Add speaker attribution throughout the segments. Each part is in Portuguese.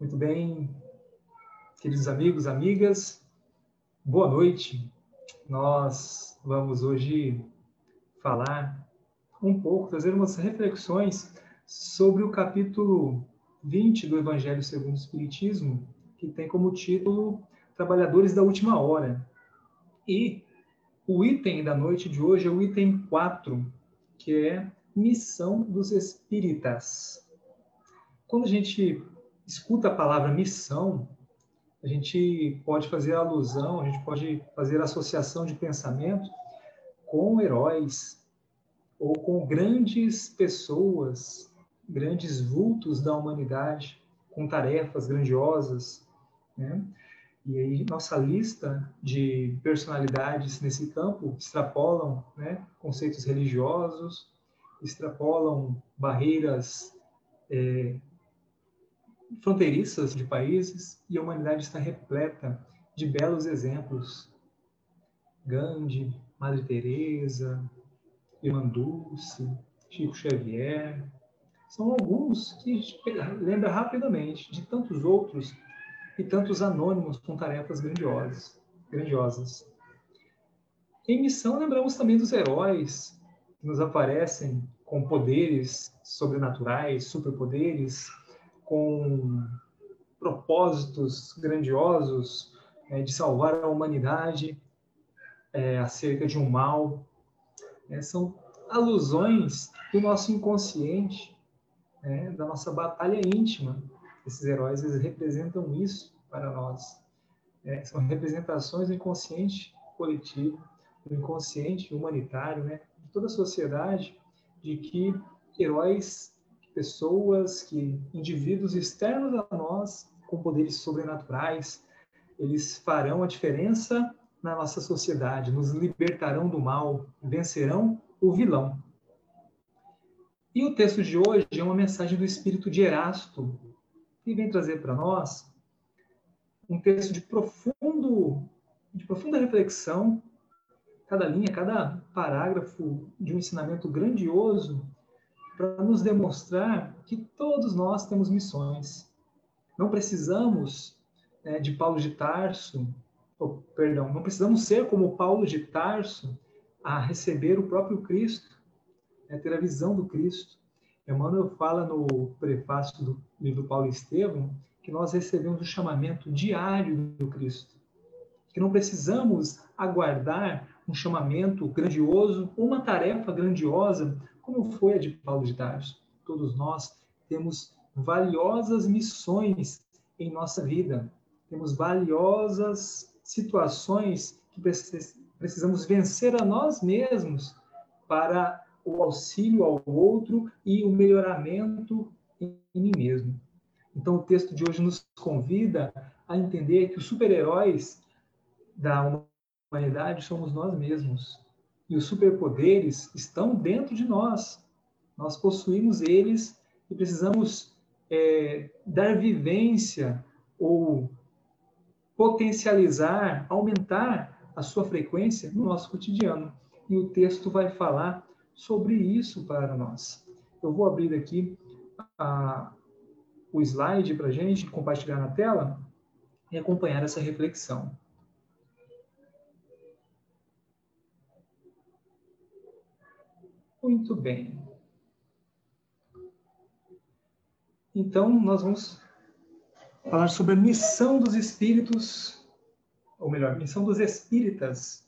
Speaker 1: Muito bem, queridos amigos, amigas, boa noite. Nós vamos hoje falar um pouco, trazer umas reflexões sobre o capítulo 20 do Evangelho segundo o Espiritismo, que tem como título Trabalhadores da Última Hora. E o item da noite de hoje é o item 4, que é Missão dos Espíritas. Quando a gente escuta a palavra missão, a gente pode fazer alusão, a gente pode fazer associação de pensamento com heróis ou com grandes pessoas, grandes vultos da humanidade, com tarefas grandiosas, né? E aí nossa lista de personalidades nesse campo extrapolam, né, conceitos religiosos, extrapolam barreiras é, fronteiriças de países e a humanidade está repleta de belos exemplos. Gandhi, Madre Teresa, Irmã Dulce, Chico Xavier, são alguns que lembra rapidamente de tantos outros e tantos anônimos com tarefas grandiosas. grandiosas. Em missão, lembramos também dos heróis que nos aparecem com poderes sobrenaturais, superpoderes, com propósitos grandiosos é, de salvar a humanidade é, acerca de um mal. É, são alusões do nosso inconsciente, né, da nossa batalha íntima. Esses heróis eles representam isso para nós. São representações do inconsciente coletivo, do inconsciente humanitário, né, de toda a sociedade, de que heróis pessoas, que indivíduos externos a nós, com poderes sobrenaturais, eles farão a diferença na nossa sociedade, nos libertarão do mal, vencerão o vilão. E o texto de hoje é uma mensagem do espírito de Erasto, que vem trazer para nós um texto de profundo de profunda reflexão, cada linha, cada parágrafo de um ensinamento grandioso para nos demonstrar que todos nós temos missões. Não precisamos é, de Paulo de Tarso, ou, perdão, não precisamos ser como Paulo de Tarso a receber o próprio Cristo, é, ter a visão do Cristo. Emmanuel fala no prefácio do livro Paulo Estevam que nós recebemos o chamamento diário do Cristo, que não precisamos aguardar um chamamento grandioso, uma tarefa grandiosa como foi a de Paulo de Tarso. Todos nós temos valiosas missões em nossa vida, temos valiosas situações que precisamos vencer a nós mesmos para o auxílio ao outro e o melhoramento em mim mesmo. Então, o texto de hoje nos convida a entender que os super-heróis da humanidade somos nós mesmos. E os superpoderes estão dentro de nós. Nós possuímos eles e precisamos é, dar vivência ou potencializar, aumentar a sua frequência no nosso cotidiano. E o texto vai falar sobre isso para nós. Eu vou abrir aqui a, o slide para a gente compartilhar na tela e acompanhar essa reflexão. Muito bem. Então, nós vamos falar sobre a missão dos espíritos, ou melhor, missão dos espíritas.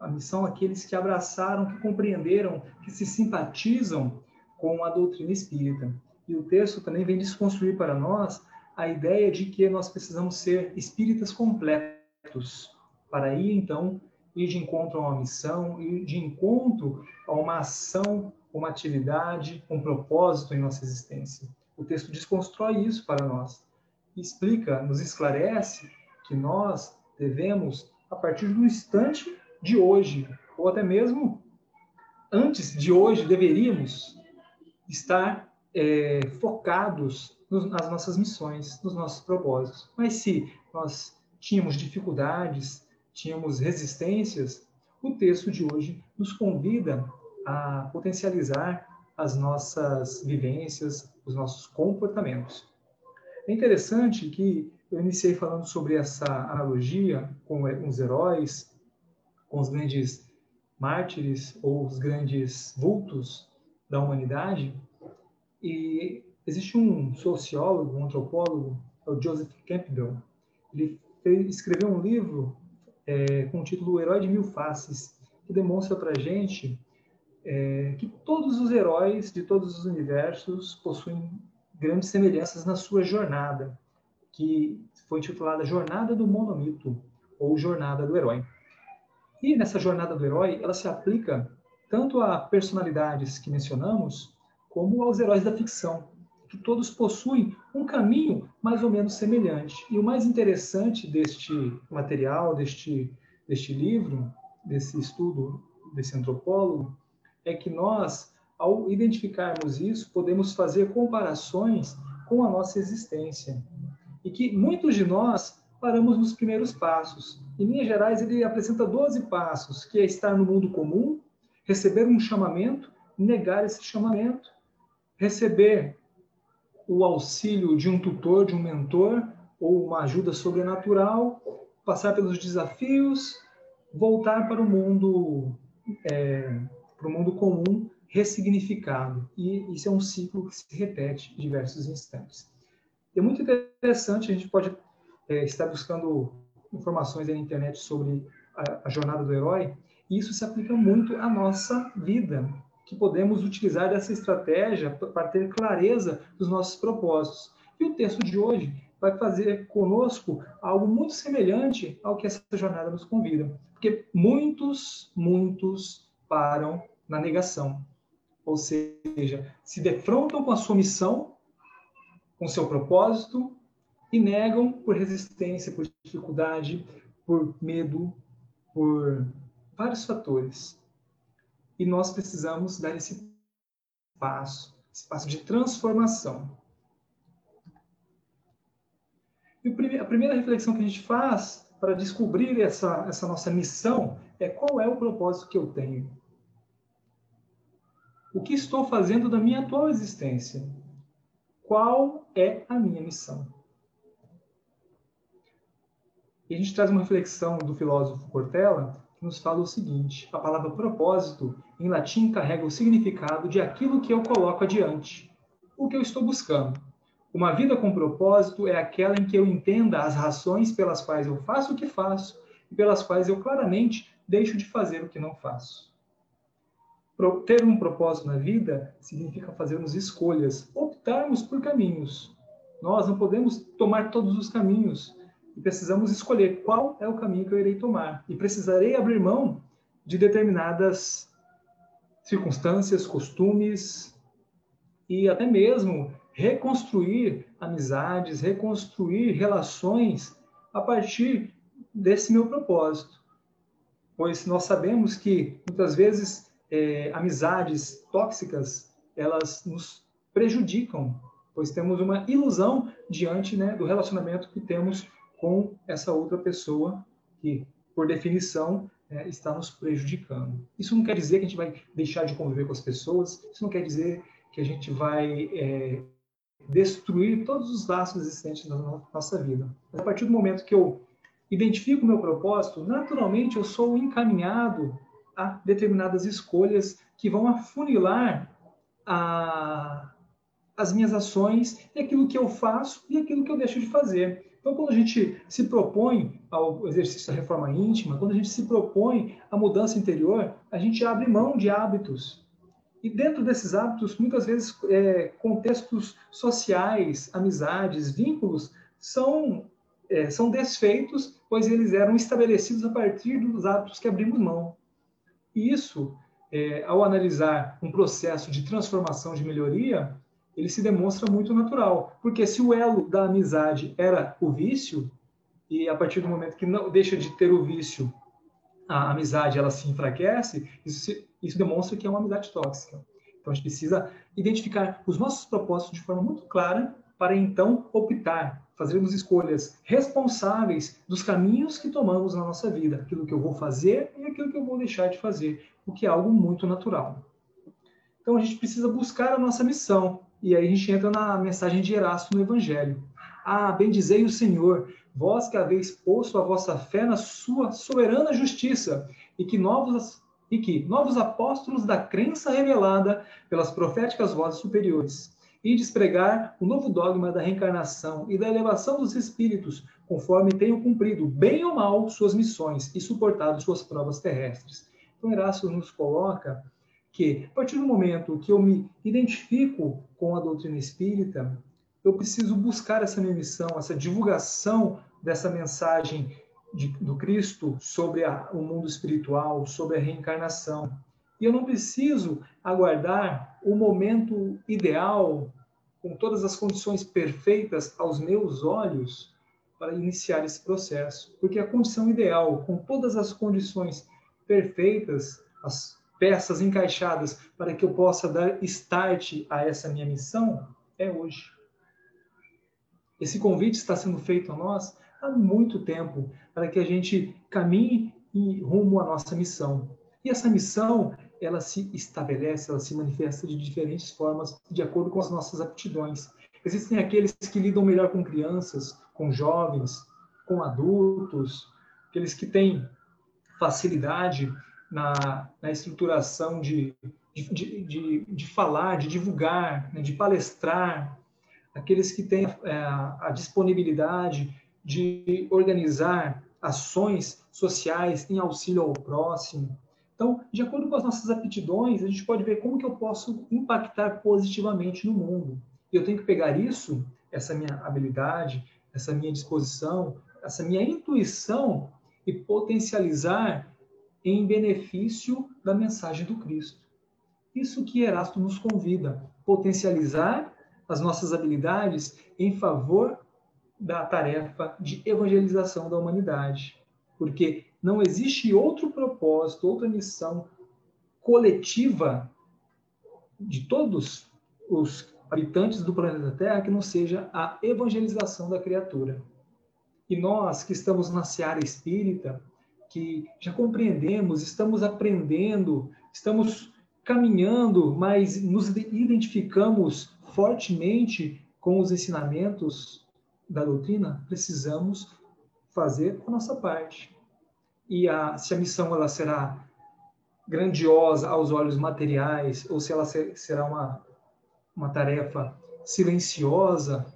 Speaker 1: A missão daqueles que abraçaram, que compreenderam, que se simpatizam com a doutrina espírita. E o texto também vem desconstruir para nós a ideia de que nós precisamos ser espíritas completos para ir então ir de encontro a uma missão, ir de encontro a uma ação, uma atividade, um propósito em nossa existência. O texto desconstrói isso para nós. Explica, nos esclarece que nós devemos, a partir do instante de hoje, ou até mesmo antes de hoje, deveríamos estar é, focados nos, nas nossas missões, nos nossos propósitos. Mas se nós tínhamos dificuldades, tínhamos resistências, o texto de hoje nos convida a potencializar as nossas vivências, os nossos comportamentos. É interessante que eu iniciei falando sobre essa analogia com os heróis, com os grandes mártires ou os grandes vultos da humanidade. E existe um sociólogo, um antropólogo, é o Joseph Campbell. Ele escreveu um livro é, com o título O Herói de Mil Faces, que demonstra para a gente é, que todos os heróis de todos os universos possuem grandes semelhanças na sua jornada, que foi intitulada Jornada do Monomito, ou Jornada do Herói. E nessa jornada do herói, ela se aplica tanto a personalidades que mencionamos, como aos heróis da ficção, que todos possuem um caminho mais ou menos semelhante. E o mais interessante deste material, deste, deste livro, desse estudo desse antropólogo, é que nós, ao identificarmos isso, podemos fazer comparações com a nossa existência. E que muitos de nós paramos nos primeiros passos. Em linhas gerais, ele apresenta 12 passos, que é estar no mundo comum, receber um chamamento, negar esse chamamento, receber o auxílio de um tutor, de um mentor, ou uma ajuda sobrenatural, passar pelos desafios, voltar para o mundo, é, para o mundo comum ressignificado. E isso é um ciclo que se repete em diversos instantes. É muito interessante, a gente pode é, estar buscando informações na internet sobre a, a jornada do herói, e isso se aplica muito à nossa vida, que podemos utilizar essa estratégia para ter clareza dos nossos propósitos. E o texto de hoje vai fazer conosco algo muito semelhante ao que essa jornada nos convida. Porque muitos, muitos param na negação. Ou seja, se defrontam com a sua missão, com seu propósito, e negam por resistência, por dificuldade, por medo, por vários fatores. E nós precisamos dar esse passo, esse passo de transformação. E a primeira reflexão que a gente faz para descobrir essa, essa nossa missão é qual é o propósito que eu tenho. O que estou fazendo da minha atual existência? Qual é a minha missão? E a gente traz uma reflexão do filósofo Cortella, que nos fala o seguinte: a palavra propósito, em latim, carrega o significado de aquilo que eu coloco adiante, o que eu estou buscando. Uma vida com propósito é aquela em que eu entenda as razões pelas quais eu faço o que faço e pelas quais eu claramente deixo de fazer o que não faço. Ter um propósito na vida significa fazermos escolhas, optarmos por caminhos. Nós não podemos tomar todos os caminhos, e precisamos escolher qual é o caminho que eu irei tomar. E precisarei abrir mão de determinadas circunstâncias, costumes e até mesmo reconstruir amizades, reconstruir relações a partir desse meu propósito. Pois nós sabemos que muitas vezes é, amizades tóxicas elas nos prejudicam, pois temos uma ilusão diante né, do relacionamento que temos com essa outra pessoa que, por definição, é, está nos prejudicando. Isso não quer dizer que a gente vai deixar de conviver com as pessoas, isso não quer dizer que a gente vai é, destruir todos os laços existentes na nossa vida. Mas a partir do momento que eu identifico o meu propósito, naturalmente eu sou encaminhado a determinadas escolhas que vão afunilar a, as minhas ações e aquilo que eu faço e aquilo que eu deixo de fazer. Então, quando a gente se propõe ao exercício da reforma íntima, quando a gente se propõe a mudança interior, a gente abre mão de hábitos. E dentro desses hábitos, muitas vezes, é, contextos sociais, amizades, vínculos são, é, são desfeitos, pois eles eram estabelecidos a partir dos hábitos que abrimos mão. E isso, é, ao analisar um processo de transformação, de melhoria, ele se demonstra muito natural. Porque se o elo da amizade era o vício, e a partir do momento que não deixa de ter o vício, a amizade ela se enfraquece, isso, isso demonstra que é uma amizade tóxica. Então a gente precisa identificar os nossos propósitos de forma muito clara para então optar, fazermos escolhas responsáveis dos caminhos que tomamos na nossa vida, aquilo que eu vou fazer e aquilo que eu vou deixar de fazer, o que é algo muito natural. Então a gente precisa buscar a nossa missão, e aí a gente entra na mensagem de Erasto no Evangelho. Ah, bendizei o Senhor, vós que haveis posto a vossa fé na sua soberana justiça, e que novos e que novos apóstolos da crença revelada pelas proféticas vozes superiores, e despregar o novo dogma da reencarnação e da elevação dos espíritos, conforme tenham cumprido, bem ou mal, suas missões e suportado suas provas terrestres. Então, Erasmo nos coloca que, a partir do momento que eu me identifico com a doutrina espírita, eu preciso buscar essa minha missão, essa divulgação dessa mensagem de, do Cristo sobre a, o mundo espiritual, sobre a reencarnação. E eu não preciso aguardar o momento ideal, com todas as condições perfeitas aos meus olhos, para iniciar esse processo. Porque a condição ideal, com todas as condições perfeitas, as peças encaixadas para que eu possa dar start a essa minha missão, é hoje. Esse convite está sendo feito a nós há muito tempo, para que a gente caminhe rumo à nossa missão. E essa missão, ela se estabelece, ela se manifesta de diferentes formas, de acordo com as nossas aptidões. Existem aqueles que lidam melhor com crianças, com jovens, com adultos, aqueles que têm facilidade na, na estruturação de, de, de, de, falar, de divulgar, né, de palestrar, aqueles que têm é, a disponibilidade de organizar ações sociais em auxílio ao próximo. Então, de acordo com as nossas aptidões, a gente pode ver como que eu posso impactar positivamente no mundo. E eu tenho que pegar isso, essa minha habilidade, essa minha disposição, essa minha intuição e potencializar em benefício da mensagem do Cristo. Isso que Erasto nos convida, potencializar as nossas habilidades em favor da tarefa de evangelização da humanidade. Porque não existe outro propósito, outra missão coletiva de todos os habitantes do planeta Terra que não seja a evangelização da criatura. E nós que estamos na seara espírita, que já compreendemos, estamos aprendendo, estamos caminhando, mas nos identificamos fortemente com os ensinamentos da doutrina, precisamos fazer a nossa parte. E a, se a missão ela será grandiosa aos olhos materiais ou se ela ser, será uma, uma tarefa silenciosa,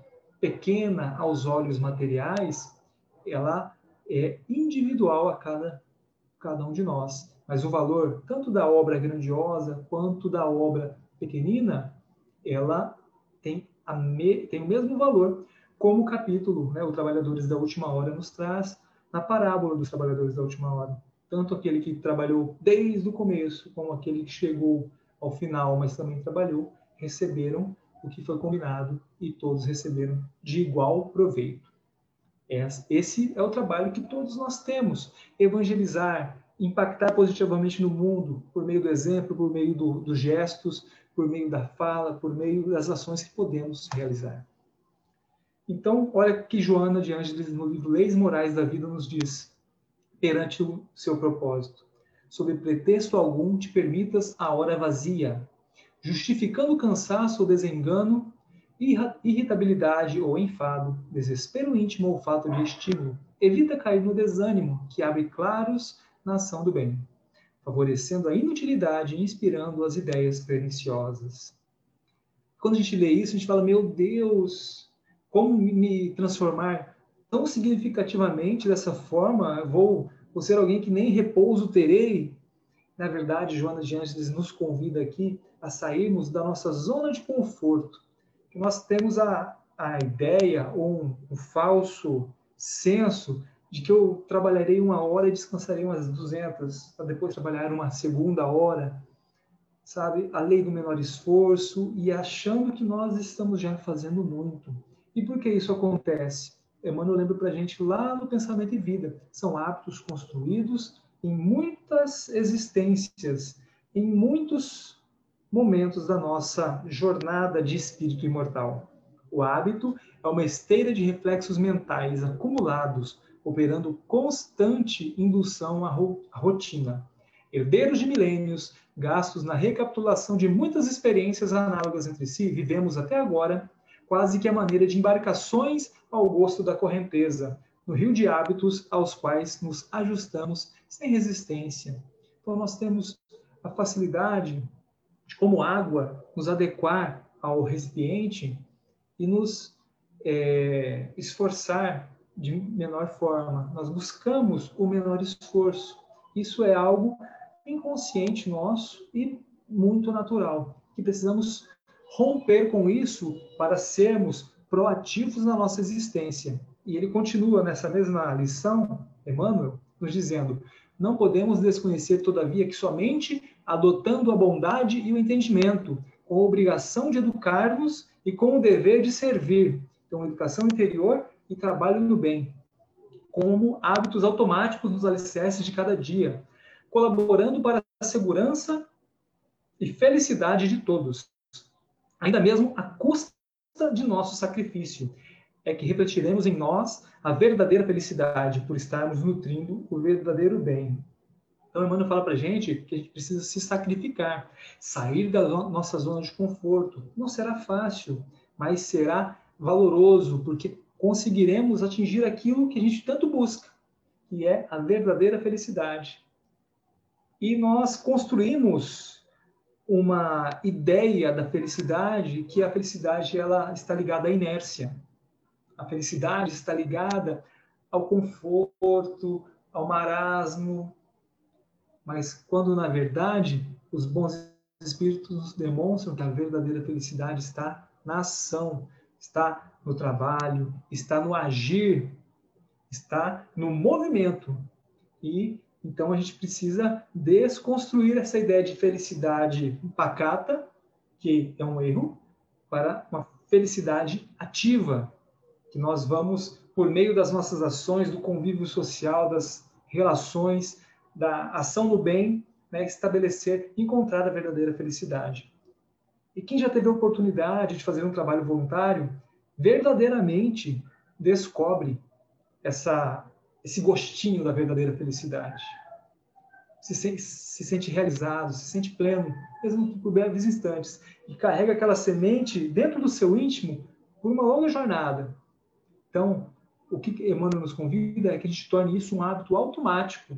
Speaker 1: pequena aos olhos materiais, ela é individual a cada, cada um de nós. Mas o valor, tanto da obra grandiosa quanto da obra pequenina, ela tem, a me, tem o mesmo valor, como o capítulo, né, o Trabalhadores da Última Hora, nos traz na parábola dos Trabalhadores da Última Hora. Tanto aquele que trabalhou desde o começo, como aquele que chegou ao final, mas também trabalhou, receberam o que foi combinado e todos receberam de igual proveito. Esse é o trabalho que todos nós temos: evangelizar, impactar positivamente no mundo, por meio do exemplo, por meio do, dos gestos, por meio da fala, por meio das ações que podemos realizar. Então, olha que Joana de Ângeles, no livro Leis Morais da Vida, nos diz, perante o seu propósito: sob pretexto algum te permitas a hora vazia, justificando o cansaço ou desengano irritabilidade ou enfado, desespero íntimo ou falta de estímulo. Evita cair no desânimo, que abre claros na ação do bem, favorecendo a inutilidade e inspirando as ideias perniciosas. Quando a gente lê isso, a gente fala: Meu Deus, como me transformar tão significativamente dessa forma? Vou, vou ser alguém que nem repouso terei? Na verdade, Joana de Ângeles nos convida aqui a sairmos da nossa zona de conforto que nós temos a, a ideia ou um, um falso senso de que eu trabalharei uma hora e descansarei umas 200, para depois trabalhar uma segunda hora, sabe? A lei do menor esforço e achando que nós estamos já fazendo muito. E por que isso acontece? Emmanuel lembra para a gente lá no Pensamento e Vida. São hábitos construídos em muitas existências, em muitos momentos da nossa jornada de espírito imortal. O hábito é uma esteira de reflexos mentais acumulados, operando constante indução à rotina. Herdeiros de milênios, gastos na recapitulação de muitas experiências análogas entre si, vivemos até agora quase que a maneira de embarcações ao gosto da correnteza, no rio de hábitos aos quais nos ajustamos sem resistência. Então, nós temos a facilidade de, como água, nos adequar ao recipiente e nos é, esforçar de menor forma. Nós buscamos o menor esforço. Isso é algo inconsciente nosso e muito natural, que precisamos romper com isso para sermos proativos na nossa existência. E ele continua nessa mesma lição, Emmanuel, nos dizendo: não podemos desconhecer, todavia, que somente adotando a bondade e o entendimento, com a obrigação de educar-nos e com o dever de servir, então, educação interior e trabalho no bem, como hábitos automáticos nos alicerces de cada dia, colaborando para a segurança e felicidade de todos, ainda mesmo à custa de nosso sacrifício, é que refletiremos em nós a verdadeira felicidade por estarmos nutrindo o verdadeiro bem. Então, Emmanuel fala para gente que a gente precisa se sacrificar, sair da nossa zona de conforto. Não será fácil, mas será valoroso, porque conseguiremos atingir aquilo que a gente tanto busca, que é a verdadeira felicidade. E nós construímos uma ideia da felicidade, que a felicidade ela está ligada à inércia. A felicidade está ligada ao conforto, ao marasmo. Mas quando na verdade os bons espíritos nos demonstram que a verdadeira felicidade está na ação, está no trabalho, está no agir, está no movimento. E então a gente precisa desconstruir essa ideia de felicidade pacata, que é um erro, para uma felicidade ativa, que nós vamos, por meio das nossas ações, do convívio social, das relações, da ação no bem, né, estabelecer, encontrar a verdadeira felicidade. E quem já teve a oportunidade de fazer um trabalho voluntário, verdadeiramente descobre essa, esse gostinho da verdadeira felicidade. Se sente, se sente realizado, se sente pleno, mesmo por breves instantes, e carrega aquela semente dentro do seu íntimo por uma longa jornada. Então, o que Emmanuel nos convida é que a gente torne isso um hábito automático,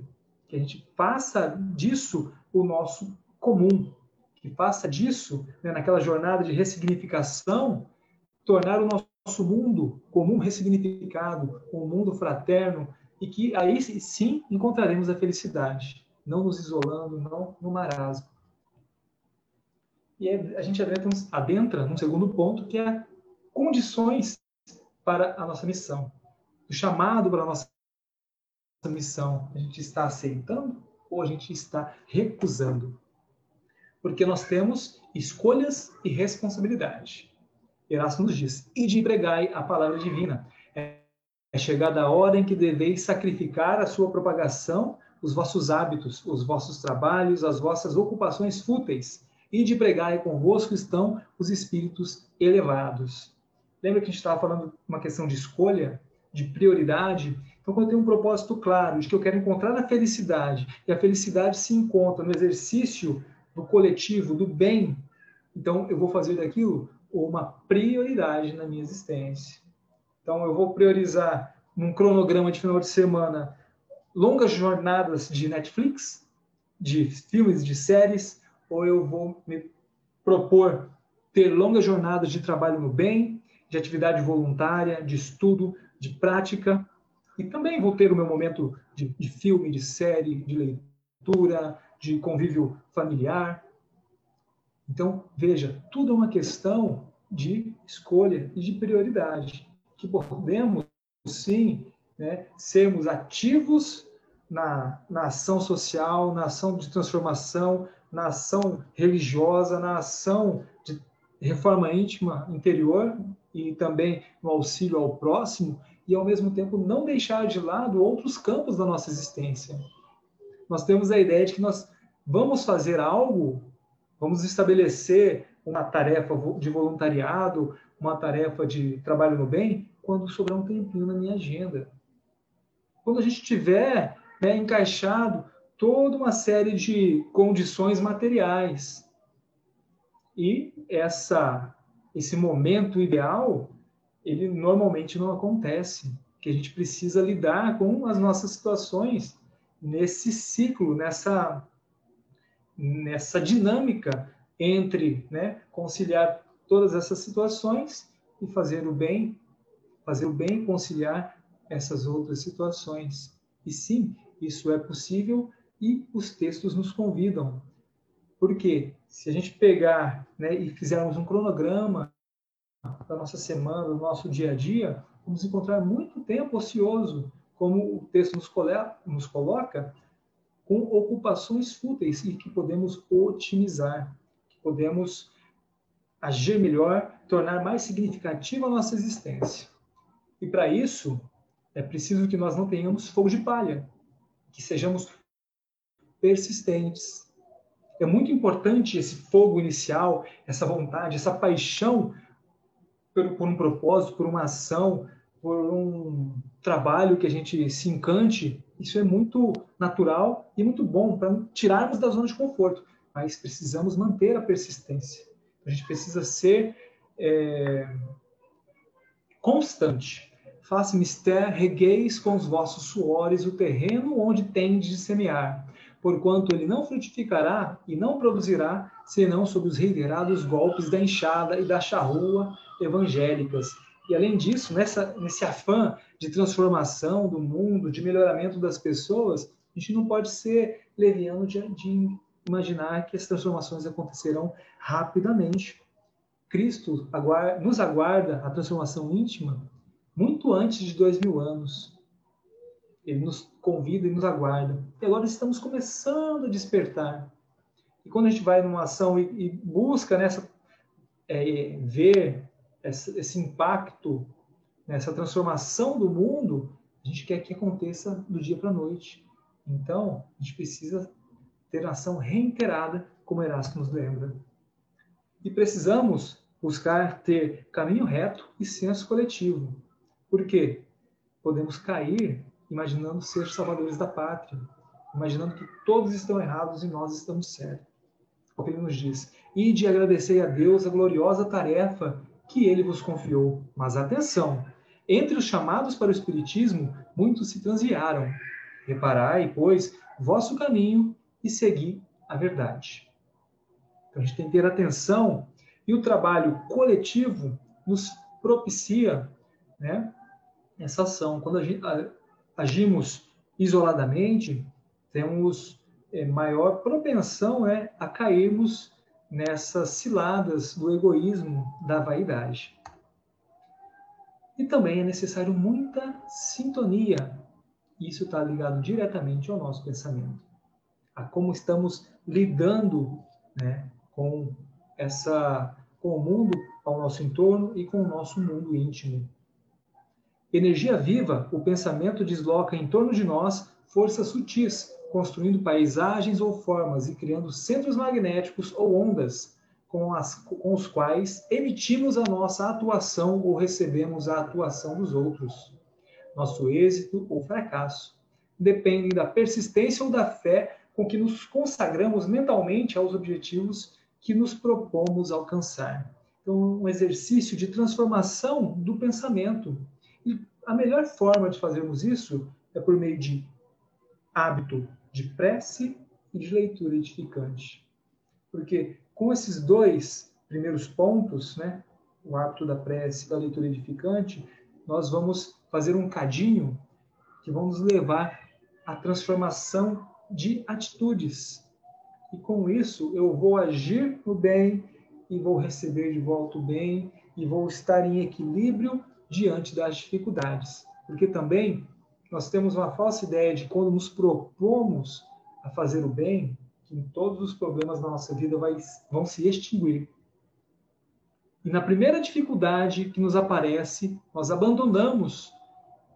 Speaker 1: que a gente faça disso o nosso comum, que faça disso, né, naquela jornada de ressignificação, tornar o nosso mundo comum ressignificado, um mundo fraterno, e que aí sim encontraremos a felicidade, não nos isolando, não no marasmo. E a gente adentra, adentra num segundo ponto, que é condições para a nossa missão. O chamado para a nossa missão, a gente está aceitando ou a gente está recusando? Porque nós temos escolhas e responsabilidade. Erasmo nos diz: e de pregai a palavra divina. É chegada a hora em que deveis sacrificar a sua propagação, os vossos hábitos, os vossos trabalhos, as vossas ocupações fúteis, e de pregai convosco estão os espíritos elevados. Lembra que a gente estava falando uma questão de escolha, de prioridade? Então, quando eu tenho um propósito claro de que eu quero encontrar a felicidade, e a felicidade se encontra no exercício do coletivo, do bem, então eu vou fazer daquilo uma prioridade na minha existência. Então, eu vou priorizar num cronograma de final de semana longas jornadas de Netflix, de filmes, de séries, ou eu vou me propor ter longas jornadas de trabalho no bem, de atividade voluntária, de estudo, de prática. E também vou ter o meu momento de, de filme, de série, de leitura, de convívio familiar. Então, veja, tudo é uma questão de escolha e de prioridade. Que podemos, sim, né, sermos ativos na, na ação social, na ação de transformação, na ação religiosa, na ação de reforma íntima interior, e também no auxílio ao próximo, e ao mesmo tempo não deixar de lado outros campos da nossa existência. Nós temos a ideia de que nós vamos fazer algo, vamos estabelecer uma tarefa de voluntariado, uma tarefa de trabalho no bem, quando sobrar um tempinho na minha agenda. Quando a gente tiver né, encaixado toda uma série de condições materiais. E essa esse momento ideal, ele normalmente não acontece, que a gente precisa lidar com as nossas situações nesse ciclo, nessa nessa dinâmica entre, né, conciliar todas essas situações e fazer o bem, fazer o bem conciliar essas outras situações. E sim, isso é possível e os textos nos convidam. Porque se a gente pegar né, e fizermos um cronograma da nossa semana, do nosso dia a dia, vamos encontrar muito tempo ocioso, como o texto nos, nos coloca, com ocupações fúteis e que podemos otimizar, que podemos agir melhor, tornar mais significativa a nossa existência. E para isso, é preciso que nós não tenhamos fogo de palha, que sejamos persistentes. É muito importante esse fogo inicial, essa vontade, essa paixão por, por um propósito, por uma ação, por um trabalho que a gente se encante. Isso é muito natural e muito bom para tirarmos da zona de conforto, mas precisamos manter a persistência. A gente precisa ser é, constante. Faça mister, regueis com os vossos suores o terreno onde tendes de semear, porquanto ele não frutificará e não produzirá, senão sob os reiterados golpes da enxada e da charrua evangélicas. E além disso, nessa, nesse afã de transformação do mundo, de melhoramento das pessoas, a gente não pode ser leviano de, de imaginar que as transformações acontecerão rapidamente. Cristo aguarda, nos aguarda a transformação íntima muito antes de dois mil anos. Ele nos convida e nos aguarda. E agora estamos começando a despertar. E quando a gente vai numa ação e, e busca nessa é, ver essa, esse impacto, nessa transformação do mundo, a gente quer que aconteça do dia para a noite. Então, a gente precisa ter ação reiterada, como Erasmo nos lembra. E precisamos buscar ter caminho reto e senso coletivo. Por quê? Podemos cair imaginando ser salvadores da pátria, imaginando que todos estão errados e nós estamos certos. O que ele nos diz: e de agradecer a Deus a gloriosa tarefa que ele vos confiou. Mas atenção! Entre os chamados para o Espiritismo, muitos se transviaram. Reparai, pois, vosso caminho e segui a verdade. Então a gente tem que ter atenção e o trabalho coletivo nos propicia né, essa ação. Quando agimos isoladamente, temos é, maior propensão né, a cairmos nessas ciladas do egoísmo, da vaidade. E também é necessário muita sintonia. Isso está ligado diretamente ao nosso pensamento, a como estamos lidando né, com essa, com o mundo ao nosso entorno e com o nosso mundo íntimo. Energia viva, o pensamento desloca em torno de nós forças sutis, construindo paisagens ou formas e criando centros magnéticos ou ondas com, as, com os quais emitimos a nossa atuação ou recebemos a atuação dos outros. Nosso êxito ou fracasso dependem da persistência ou da fé com que nos consagramos mentalmente aos objetivos que nos propomos alcançar. Então, um exercício de transformação do pensamento, a melhor forma de fazermos isso é por meio de hábito de prece e de leitura edificante. Porque com esses dois primeiros pontos, né, o hábito da prece e da leitura edificante, nós vamos fazer um cadinho que vamos levar à transformação de atitudes. E com isso eu vou agir no bem e vou receber de volta o bem e vou estar em equilíbrio diante das dificuldades. Porque também nós temos uma falsa ideia de quando nos propomos a fazer o bem, que todos os problemas da nossa vida vai, vão se extinguir. E na primeira dificuldade que nos aparece, nós abandonamos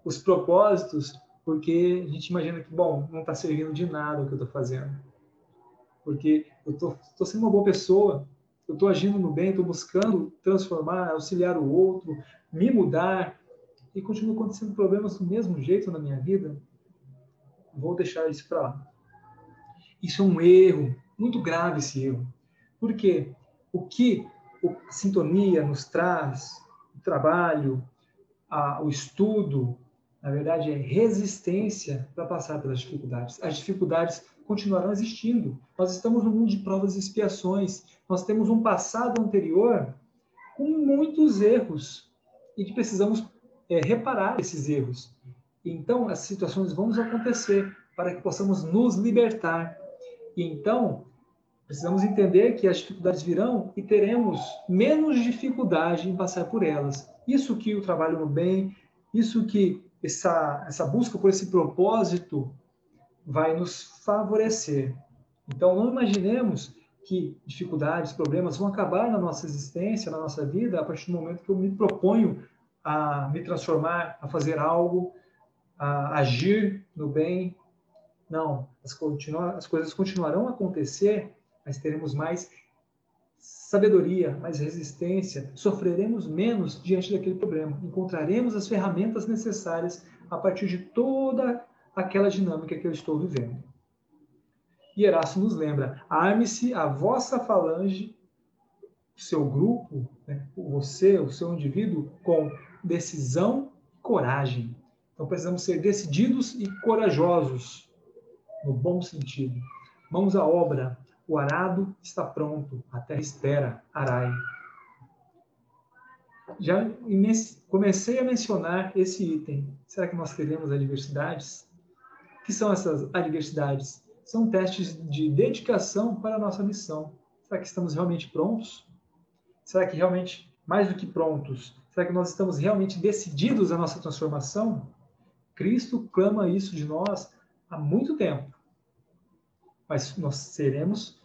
Speaker 1: os propósitos porque a gente imagina que, bom, não está servindo de nada o que eu estou fazendo. Porque eu estou sendo uma boa pessoa, eu estou agindo no bem, estou buscando transformar, auxiliar o outro, me mudar, e continua acontecendo problemas do mesmo jeito na minha vida, vou deixar isso para lá. Isso é um erro, muito grave esse erro. Porque o que a sintonia nos traz, o trabalho, a, o estudo, na verdade, é resistência para passar pelas dificuldades. As dificuldades continuarão existindo. Nós estamos no mundo de provas e expiações. Nós temos um passado anterior com muitos erros e que precisamos é, reparar esses erros. Então, as situações vão acontecer para que possamos nos libertar. E então, precisamos entender que as dificuldades virão e teremos menos dificuldade em passar por elas. Isso que o trabalho no bem, isso que essa, essa busca por esse propósito vai nos favorecer. Então, não imaginemos que dificuldades, problemas vão acabar na nossa existência, na nossa vida, a partir do momento que eu me proponho a me transformar, a fazer algo, a agir no bem. Não, as, continua, as coisas continuarão a acontecer, mas teremos mais sabedoria, mais resistência, sofreremos menos diante daquele problema, encontraremos as ferramentas necessárias a partir de toda aquela dinâmica que eu estou vivendo. E Erasto nos lembra: arme-se a vossa falange, seu grupo, né, você, o seu indivíduo, com decisão e coragem. Então precisamos ser decididos e corajosos, no bom sentido. Mãos à obra, o arado está pronto, a terra espera, arai. Já comecei a mencionar esse item. Será que nós teremos adversidades? Que são essas adversidades? São testes de dedicação para a nossa missão. Será que estamos realmente prontos? Será que realmente, mais do que prontos, será que nós estamos realmente decididos à nossa transformação? Cristo clama isso de nós há muito tempo. Mas nós seremos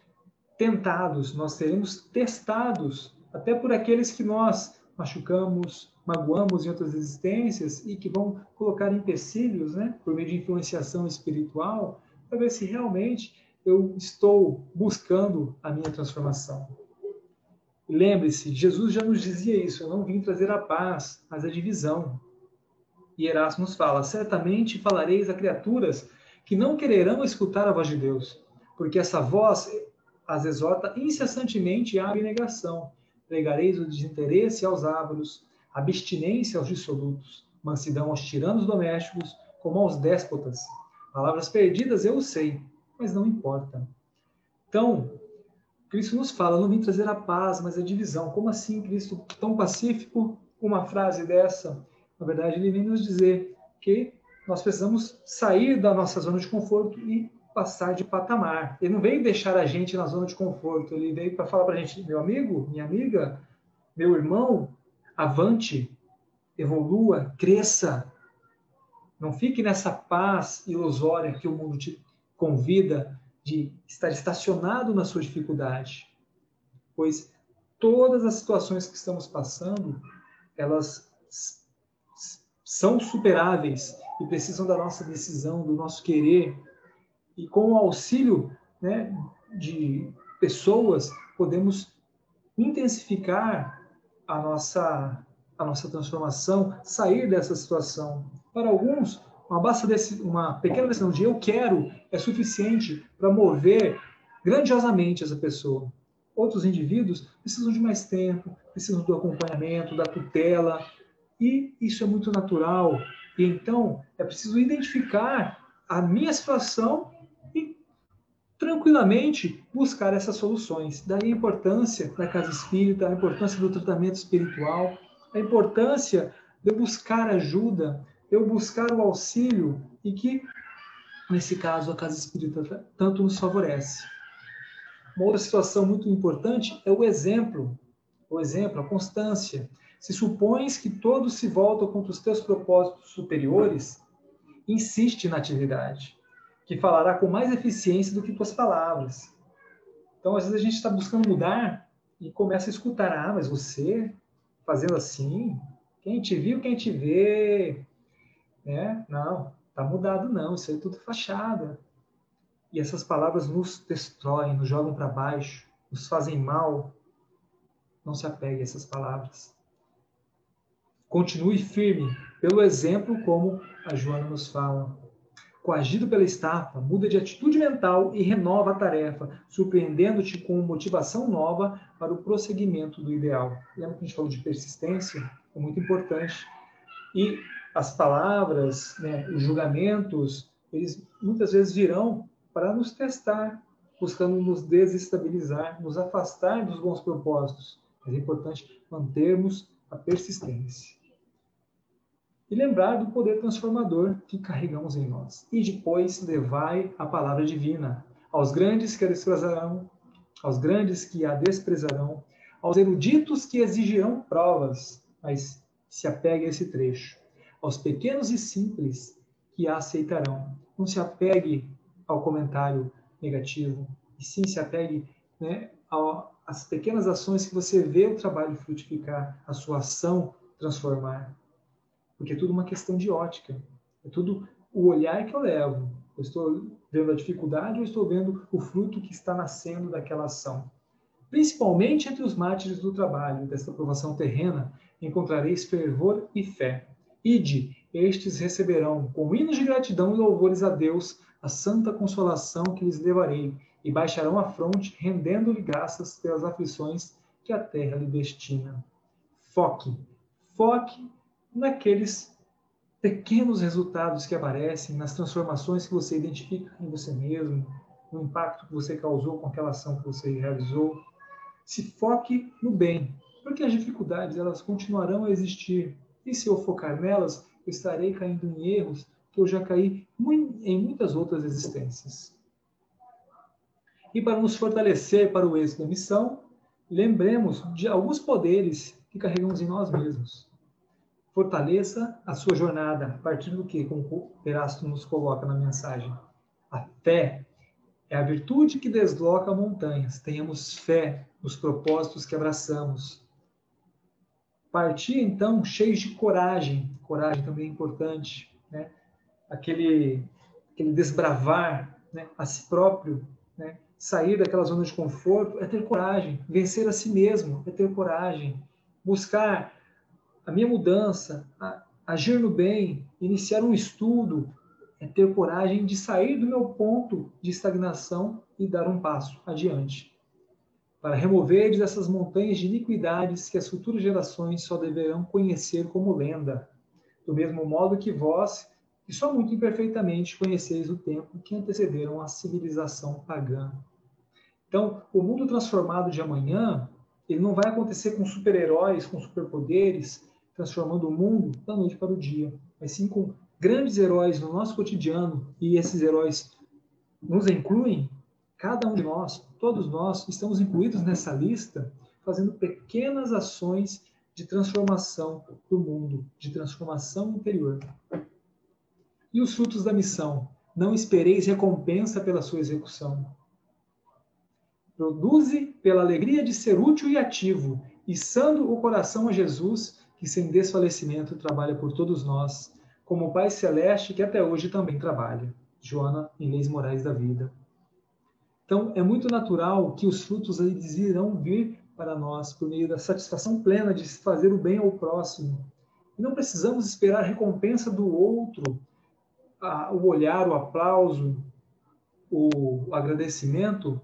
Speaker 1: tentados, nós seremos testados, até por aqueles que nós machucamos, magoamos em outras existências e que vão colocar empecilhos, né, por meio de influenciação espiritual, para ver se realmente eu estou buscando a minha transformação. Lembre-se, Jesus já nos dizia isso: eu não vim trazer a paz, mas a divisão. E Erasmus fala: certamente falareis a criaturas que não quererão escutar a voz de Deus, porque essa voz as exorta incessantemente à abnegação. Pregareis o desinteresse aos ávaros, abstinência aos dissolutos, mansidão aos tiranos domésticos, como aos déspotas. Palavras perdidas eu sei, mas não importa. Então, Cristo nos fala, não vim trazer a paz, mas a divisão. Como assim, Cristo, tão pacífico? Uma frase dessa, na verdade, ele vem nos dizer que nós precisamos sair da nossa zona de conforto e passar de patamar. Ele não veio deixar a gente na zona de conforto, ele veio para falar para a gente, meu amigo, minha amiga, meu irmão, avante, evolua, cresça. Não fique nessa paz ilusória que o mundo te convida de estar estacionado na sua dificuldade. Pois todas as situações que estamos passando, elas são superáveis e precisam da nossa decisão, do nosso querer, e com o auxílio né, de pessoas, podemos intensificar a nossa, a nossa transformação, sair dessa situação. Para alguns, uma, basta desse, uma pequena decisão de eu quero é suficiente para mover grandiosamente essa pessoa. Outros indivíduos precisam de mais tempo, precisam do acompanhamento, da tutela, e isso é muito natural. E então é preciso identificar a minha situação tranquilamente buscar essas soluções. Daí a importância da casa espírita, a importância do tratamento espiritual, a importância de eu buscar ajuda, eu buscar o auxílio e que, nesse caso, a casa espírita tanto nos favorece. Uma outra situação muito importante é o exemplo. O exemplo, a constância. Se supões que todos se voltam contra os teus propósitos superiores, insiste na atividade que falará com mais eficiência do que tuas palavras. Então, às vezes a gente está buscando mudar e começa a escutar, ah, mas você fazendo assim, quem te viu, quem te vê, né? Não, tá mudado não, isso aí é tudo fachada. E essas palavras nos destroem, nos jogam para baixo, nos fazem mal. Não se apegue a essas palavras. Continue firme, pelo exemplo como a Joana nos fala. Coagido pela estafa, muda de atitude mental e renova a tarefa, surpreendendo-te com motivação nova para o prosseguimento do ideal. Lembra que a gente falou de persistência? É muito importante. E as palavras, né, os julgamentos, eles muitas vezes virão para nos testar, buscando nos desestabilizar, nos afastar dos bons propósitos. Mas é importante mantermos a persistência e lembrar do poder transformador que carregamos em nós. E depois levai a palavra divina aos grandes que a desprezarão, aos grandes que a desprezarão, aos eruditos que exigirão provas, mas se apegue a esse trecho, aos pequenos e simples que a aceitarão. Não se apegue ao comentário negativo, e sim se apegue né, às pequenas ações que você vê o trabalho frutificar, a sua ação transformar porque é tudo uma questão de ótica. É tudo o olhar que eu levo. Eu estou vendo a dificuldade ou estou vendo o fruto que está nascendo daquela ação. Principalmente entre os mártires do trabalho, desta provação terrena, encontrareis fervor e fé. Ide, estes receberão, com hinos de gratidão e louvores a Deus, a santa consolação que lhes levarei, e baixarão a fronte, rendendo-lhe graças pelas aflições que a terra lhe destina. Foque, foque naqueles pequenos resultados que aparecem, nas transformações que você identifica em você mesmo, no impacto que você causou com aquela ação que você realizou. Se foque no bem, porque as dificuldades elas continuarão a existir. E se eu focar nelas, eu estarei caindo em erros que eu já caí em muitas outras existências. E para nos fortalecer para o êxito da missão, lembremos de alguns poderes que carregamos em nós mesmos. Fortaleça a sua jornada a partir do que, como o Erasto nos coloca na mensagem. A fé é a virtude que desloca montanhas. Tenhamos fé nos propósitos que abraçamos. Partir, então, cheios de coragem. Coragem também é importante. Né? Aquele, aquele desbravar né? a si próprio, né? sair daquela zona de conforto, é ter coragem. Vencer a si mesmo é ter coragem. Buscar a minha mudança, a, agir no bem, iniciar um estudo, é ter coragem de sair do meu ponto de estagnação e dar um passo adiante. Para remover essas montanhas de iniquidades que as futuras gerações só deverão conhecer como lenda, do mesmo modo que vós, que só muito imperfeitamente conheceis o tempo que antecederam a civilização pagã. Então, o mundo transformado de amanhã, ele não vai acontecer com super-heróis, com superpoderes, transformando o mundo da noite para o dia, mas sim com grandes heróis no nosso cotidiano, e esses heróis nos incluem, cada um de nós, todos nós, estamos incluídos nessa lista, fazendo pequenas ações de transformação do mundo, de transformação interior. E os frutos da missão? Não espereis recompensa pela sua execução. Produze pela alegria de ser útil e ativo, içando o coração a Jesus que sem desfalecimento trabalha por todos nós, como o Pai Celeste que até hoje também trabalha. Joana, em Leis Morais da Vida. Então, é muito natural que os frutos eles irão vir para nós por meio da satisfação plena de fazer o bem ao próximo. E não precisamos esperar recompensa do outro, a, o olhar, o aplauso, o, o agradecimento.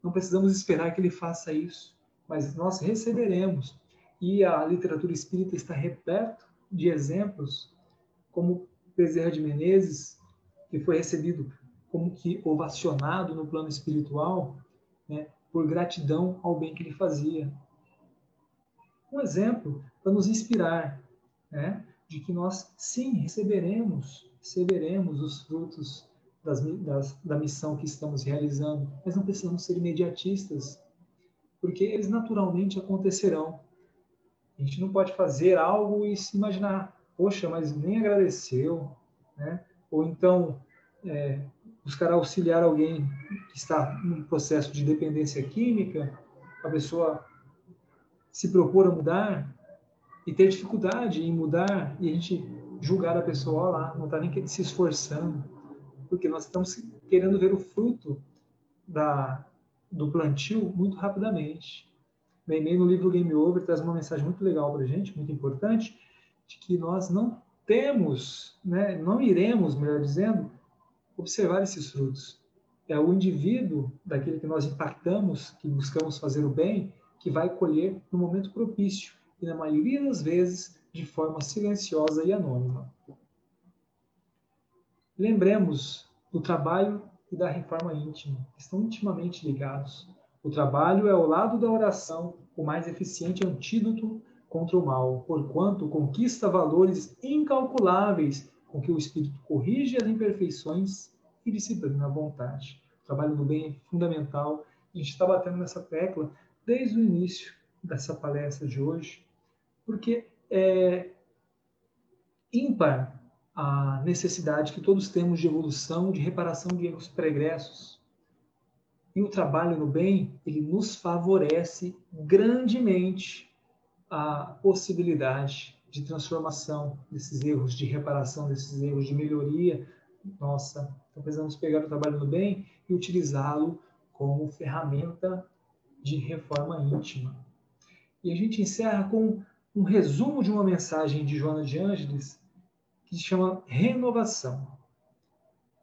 Speaker 1: Não precisamos esperar que ele faça isso, mas nós receberemos e a literatura espírita está repleta de exemplos, como Bezerra de Menezes, que foi recebido como que ovacionado no plano espiritual, né, por gratidão ao bem que ele fazia. Um exemplo para nos inspirar, né, de que nós sim receberemos, receberemos os frutos das, das, da missão que estamos realizando, mas não precisamos ser imediatistas, porque eles naturalmente acontecerão a gente não pode fazer algo e se imaginar, poxa, mas nem agradeceu, né? Ou então é, buscar auxiliar alguém que está num processo de dependência química, a pessoa se propor a mudar e ter dificuldade em mudar e a gente julgar a pessoa lá, não está nem se esforçando, porque nós estamos querendo ver o fruto da, do plantio muito rapidamente. Meimei no livro Game Over traz uma mensagem muito legal para a gente, muito importante, de que nós não temos, né, não iremos, melhor dizendo, observar esses frutos. É o indivíduo daquele que nós impactamos, que buscamos fazer o bem, que vai colher no momento propício e, na maioria das vezes, de forma silenciosa e anônima. Lembremos do trabalho e da reforma íntima, estão intimamente ligados. O trabalho é ao lado da oração o mais eficiente antídoto contra o mal, porquanto conquista valores incalculáveis com que o espírito corrige as imperfeições e disciplina a vontade. O trabalho do bem é fundamental. A gente está batendo nessa tecla desde o início dessa palestra de hoje, porque é ímpar a necessidade que todos temos de evolução, de reparação de erros pregressos. E o trabalho no bem, ele nos favorece grandemente a possibilidade de transformação desses erros, de reparação desses erros, de melhoria nossa. Então precisamos pegar o trabalho no bem e utilizá-lo como ferramenta de reforma íntima. E a gente encerra com um resumo de uma mensagem de Joana de Ângeles que se chama Renovação,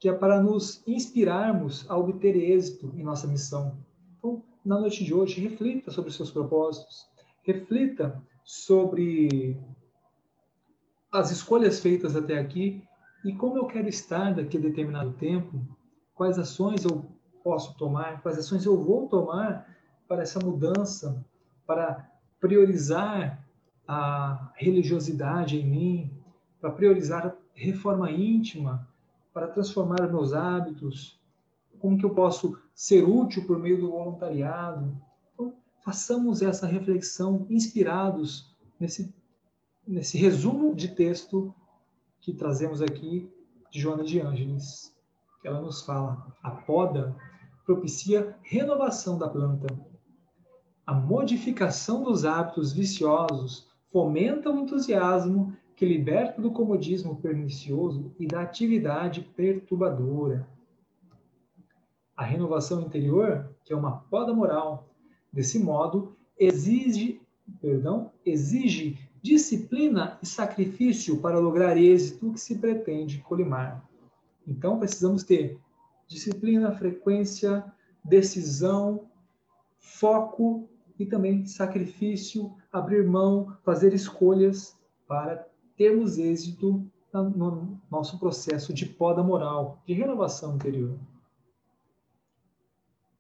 Speaker 1: que é para nos inspirarmos a obter êxito em nossa missão. Então, na noite de hoje, reflita sobre seus propósitos, reflita sobre as escolhas feitas até aqui e como eu quero estar daqui a determinado tempo, quais ações eu posso tomar, quais ações eu vou tomar para essa mudança, para priorizar a religiosidade em mim, para priorizar a reforma íntima, para transformar meus hábitos, como que eu posso ser útil por meio do voluntariado. Então, façamos essa reflexão inspirados nesse, nesse resumo de texto que trazemos aqui de Joana de Ângeles. Ela nos fala: a poda propicia renovação da planta. A modificação dos hábitos viciosos fomenta o entusiasmo que liberta do comodismo pernicioso e da atividade perturbadora. A renovação interior, que é uma poda moral, desse modo, exige, perdão, exige disciplina e sacrifício para lograr êxito que se pretende colimar. Então, precisamos ter disciplina, frequência, decisão, foco e também sacrifício, abrir mão, fazer escolhas para termos êxito no nosso processo de poda moral, de renovação interior.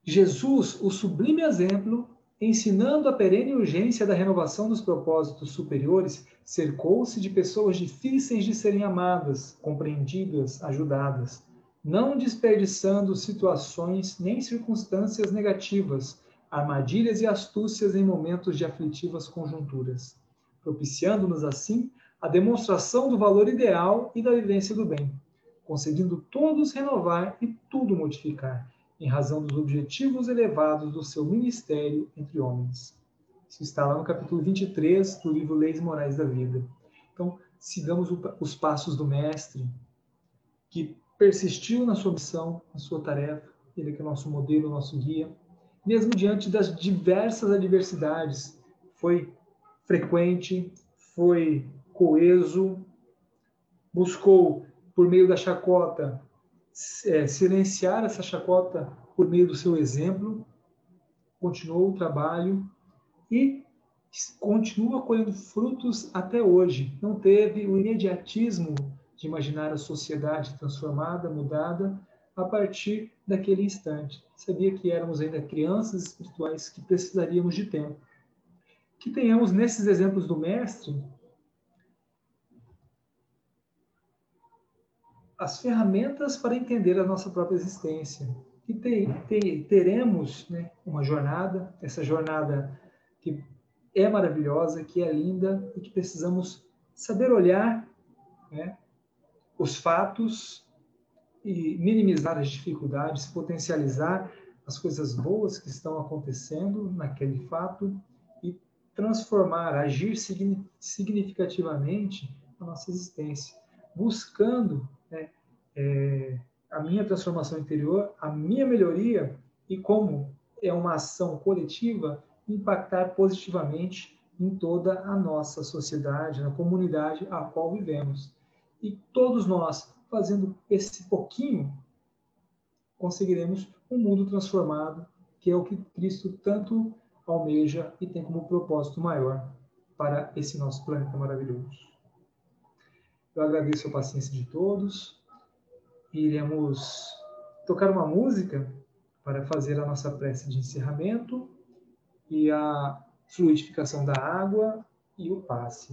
Speaker 1: Jesus, o sublime exemplo, ensinando a perene urgência da renovação dos propósitos superiores, cercou-se de pessoas difíceis de serem amadas, compreendidas, ajudadas, não desperdiçando situações nem circunstâncias negativas, armadilhas e astúcias em momentos de aflitivas conjunturas, propiciando-nos assim a demonstração do valor ideal e da vivência do bem, conseguindo todos renovar e tudo modificar, em razão dos objetivos elevados do seu ministério entre homens. Isso está lá no capítulo 23 do livro Leis Morais da Vida. Então, sigamos os passos do Mestre, que persistiu na sua missão, na sua tarefa, ele que é o nosso modelo, nosso guia, mesmo diante das diversas adversidades, foi frequente, foi coeso, buscou, por meio da chacota, é, silenciar essa chacota por meio do seu exemplo, continuou o trabalho e continua colhendo frutos até hoje. Não teve o imediatismo de imaginar a sociedade transformada, mudada, a partir daquele instante. Sabia que éramos ainda crianças espirituais que precisaríamos de tempo. Que tenhamos nesses exemplos do Mestre as ferramentas para entender a nossa própria existência. E te, te, teremos né, uma jornada, essa jornada que é maravilhosa, que é linda e que precisamos saber olhar né, os fatos e minimizar as dificuldades, potencializar as coisas boas que estão acontecendo naquele fato e transformar, agir significativamente a nossa existência, buscando é, a minha transformação interior, a minha melhoria e como é uma ação coletiva, impactar positivamente em toda a nossa sociedade, na comunidade a qual vivemos. E todos nós, fazendo esse pouquinho, conseguiremos um mundo transformado, que é o que Cristo tanto almeja e tem como propósito maior para esse nosso planeta maravilhoso. Eu agradeço a paciência de todos iremos tocar uma música para fazer a nossa prece de encerramento e a fluidificação da água e o passe.